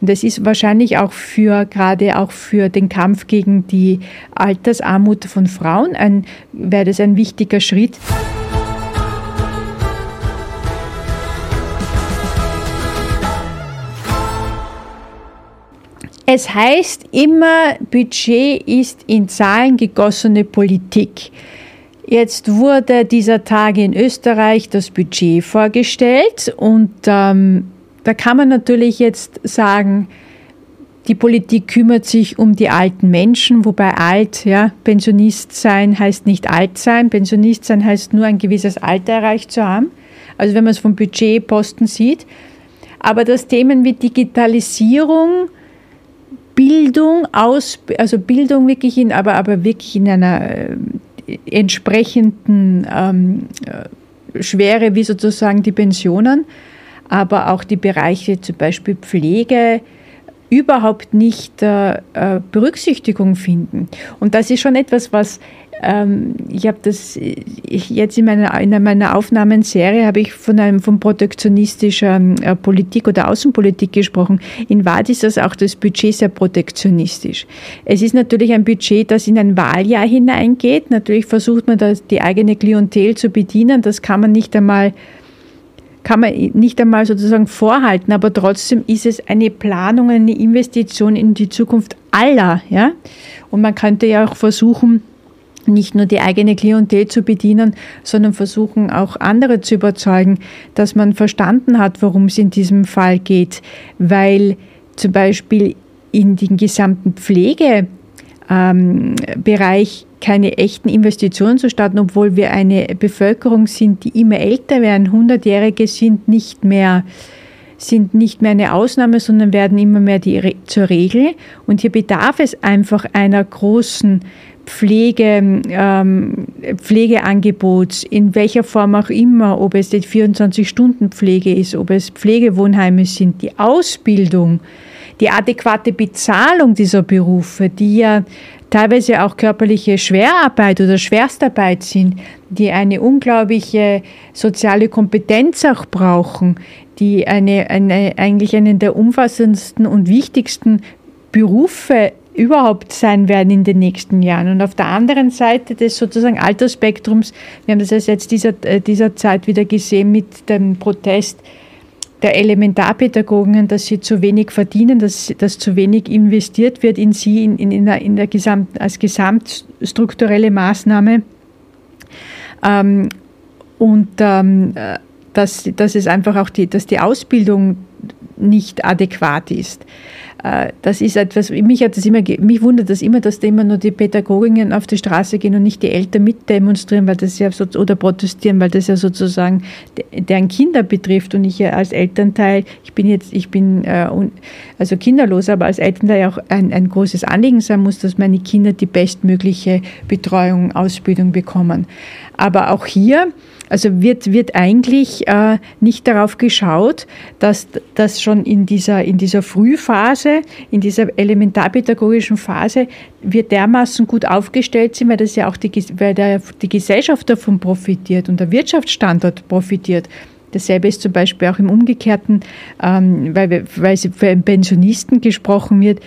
Und das ist wahrscheinlich auch für, gerade auch für den Kampf gegen die Altersarmut von Frauen, ein, wäre das ein wichtiger Schritt. Es heißt immer, Budget ist in Zahlen gegossene Politik. Jetzt wurde dieser Tag in Österreich das Budget vorgestellt und ähm, da kann man natürlich jetzt sagen, die Politik kümmert sich um die alten Menschen, wobei alt, ja, Pensionist sein heißt nicht alt sein. Pensionist sein heißt nur ein gewisses Alter erreicht zu haben. Also wenn man es vom Budgetposten sieht. Aber das Themen wie Digitalisierung, Bildung, aus, also Bildung wirklich in, aber, aber wirklich in einer äh, entsprechenden ähm, äh, Schwere wie sozusagen die Pensionen, aber auch die Bereiche zum Beispiel Pflege, überhaupt nicht äh, äh Berücksichtigung finden. Und das ist schon etwas, was ähm, ich habe das ich jetzt in meiner, in meiner Aufnahmenserie habe ich von einem von protektionistischer äh, Politik oder Außenpolitik gesprochen. In Wahrheit ist das auch das Budget sehr protektionistisch. Es ist natürlich ein Budget, das in ein Wahljahr hineingeht. Natürlich versucht man da die eigene Klientel zu bedienen. Das kann man nicht einmal kann man nicht einmal sozusagen vorhalten, aber trotzdem ist es eine Planung, eine Investition in die Zukunft aller, ja. Und man könnte ja auch versuchen, nicht nur die eigene Klientel zu bedienen, sondern versuchen auch andere zu überzeugen, dass man verstanden hat, worum es in diesem Fall geht, weil zum Beispiel in den gesamten Pflegebereich ähm, keine echten Investitionen zu starten, obwohl wir eine Bevölkerung sind, die immer älter werden. Hundertjährige sind nicht mehr sind nicht mehr eine Ausnahme, sondern werden immer mehr die, zur Regel. Und hier bedarf es einfach einer großen Pflege, ähm, Pflegeangebots, in welcher Form auch immer, ob es die 24-Stunden-Pflege ist, ob es Pflegewohnheime sind, die Ausbildung, die adäquate Bezahlung dieser Berufe, die ja teilweise auch körperliche Schwerarbeit oder Schwerstarbeit sind, die eine unglaubliche soziale Kompetenz auch brauchen, die eine, eine, eigentlich einen der umfassendsten und wichtigsten Berufe überhaupt sein werden in den nächsten Jahren. Und auf der anderen Seite des sozusagen Altersspektrums, wir haben das jetzt dieser, äh, dieser Zeit wieder gesehen mit dem Protest der Elementarpädagogen, dass sie zu wenig verdienen, dass, dass zu wenig investiert wird in sie in, in, in der, in der Gesamt, als gesamtstrukturelle Maßnahme. Ähm, und ähm, äh, dass, dass es einfach auch die, dass die Ausbildung nicht adäquat ist. Äh, das ist etwas, mich hat das immer, mich wundert das immer, dass da immer nur die Pädagoginnen auf die Straße gehen und nicht die Eltern mitdemonstrieren, weil das ja so, oder protestieren, weil das ja sozusagen deren Kinder betrifft und ich ja als Elternteil, ich bin jetzt, ich bin äh, also kinderlos, aber als Elternteil auch ein, ein großes Anliegen sein muss, dass meine Kinder die bestmögliche Betreuung, Ausbildung bekommen. Aber auch hier, also wird, wird eigentlich äh, nicht darauf geschaut, dass das schon in dieser, in dieser Frühphase, in dieser elementarpädagogischen Phase, wir dermaßen gut aufgestellt sind, weil das ja auch die, weil der, die Gesellschaft davon profitiert und der Wirtschaftsstandort profitiert. Dasselbe ist zum Beispiel auch im Umgekehrten, ähm, weil, weil für Pensionisten gesprochen wird.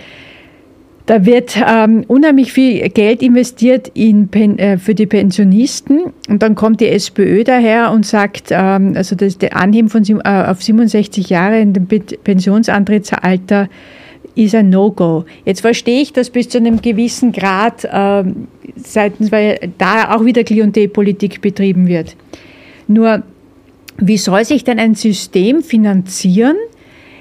Da wird ähm, unheimlich viel Geld investiert in äh, für die Pensionisten und dann kommt die SPÖ daher und sagt, ähm, also das, der Anheben von, äh, auf 67 Jahre in dem Pensionsantrittsalter ist ein No-Go. Jetzt verstehe ich das bis zu einem gewissen Grad ähm, seitens, weil da auch wieder Klientelpolitik betrieben wird. Nur, wie soll sich denn ein System finanzieren,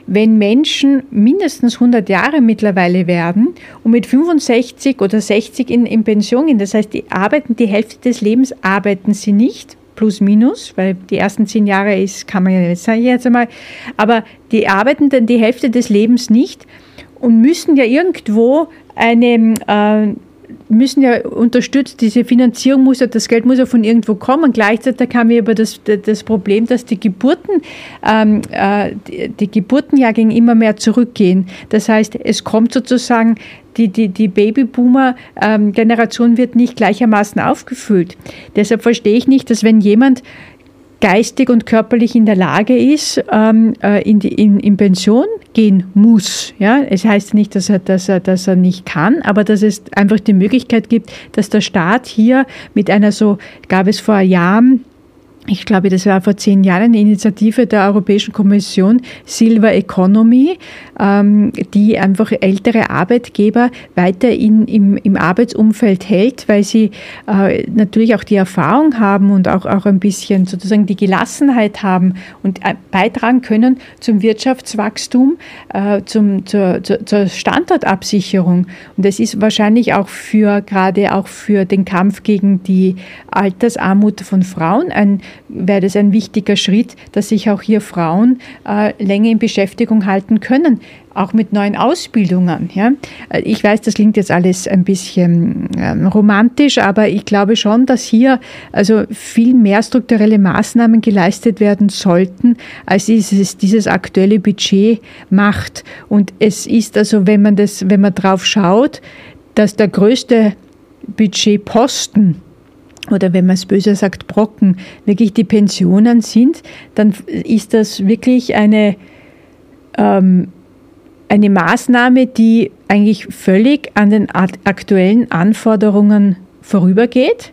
wenn Menschen mindestens 100 Jahre mittlerweile werden und mit 65 oder 60 in, in Pension gehen. Das heißt, die arbeiten die Hälfte des Lebens, arbeiten sie nicht, plus minus, weil die ersten zehn Jahre ist, kann man ja nicht sagen jetzt einmal, aber die arbeiten dann die Hälfte des Lebens nicht und müssen ja irgendwo eine äh, müssen ja unterstützt, diese Finanzierung muss ja, das Geld muss ja von irgendwo kommen. Gleichzeitig haben wir aber das, das Problem, dass die Geburten, ähm, äh, die, die Geburtenjahrgänge immer mehr zurückgehen. Das heißt, es kommt sozusagen, die, die, die Babyboomer-Generation ähm, wird nicht gleichermaßen aufgefüllt. Deshalb verstehe ich nicht, dass wenn jemand geistig und körperlich in der Lage ist, ähm, äh, in, die, in, in Pension gehen muss. Ja? Es heißt nicht, dass er, dass, er, dass er nicht kann, aber dass es einfach die Möglichkeit gibt, dass der Staat hier mit einer so, gab es vor Jahren, ich glaube, das war vor zehn Jahren eine Initiative der Europäischen Kommission Silver Economy, ähm, die einfach ältere Arbeitgeber weiter in, im, im Arbeitsumfeld hält, weil sie äh, natürlich auch die Erfahrung haben und auch, auch ein bisschen sozusagen die Gelassenheit haben und äh, beitragen können zum Wirtschaftswachstum, äh, zum, zur, zur Standortabsicherung. Und das ist wahrscheinlich auch für, gerade auch für den Kampf gegen die Altersarmut von Frauen ein wäre das ein wichtiger Schritt, dass sich auch hier Frauen äh, länger in Beschäftigung halten können, auch mit neuen Ausbildungen. Ja. Ich weiß, das klingt jetzt alles ein bisschen ähm, romantisch, aber ich glaube schon, dass hier also viel mehr strukturelle Maßnahmen geleistet werden sollten, als dieses, dieses aktuelle Budget macht. Und es ist also, wenn man das, wenn man drauf schaut, dass der größte Budgetposten oder wenn man es böser sagt, Brocken, wirklich die Pensionen sind, dann ist das wirklich eine, ähm, eine Maßnahme, die eigentlich völlig an den aktuellen Anforderungen vorübergeht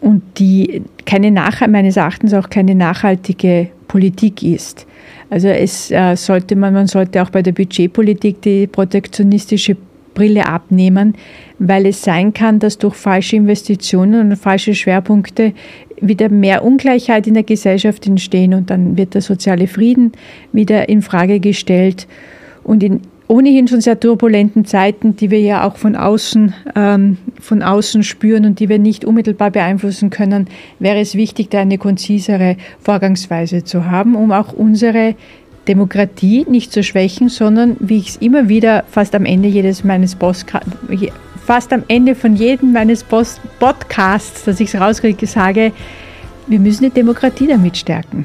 und die keine meines Erachtens auch keine nachhaltige Politik ist. Also es äh, sollte man, man sollte auch bei der Budgetpolitik die protektionistische Brille abnehmen, weil es sein kann, dass durch falsche Investitionen und falsche Schwerpunkte wieder mehr Ungleichheit in der Gesellschaft entstehen und dann wird der soziale Frieden wieder in Frage gestellt. Und in ohnehin schon sehr turbulenten Zeiten, die wir ja auch von außen, ähm, von außen spüren und die wir nicht unmittelbar beeinflussen können, wäre es wichtig, da eine konzisere Vorgangsweise zu haben, um auch unsere Demokratie nicht zu schwächen, sondern wie ich es immer wieder fast am Ende jedes meines Postca fast am Ende von jedem meines Post Podcasts, dass ich es rauskriege, sage, wir müssen die Demokratie damit stärken.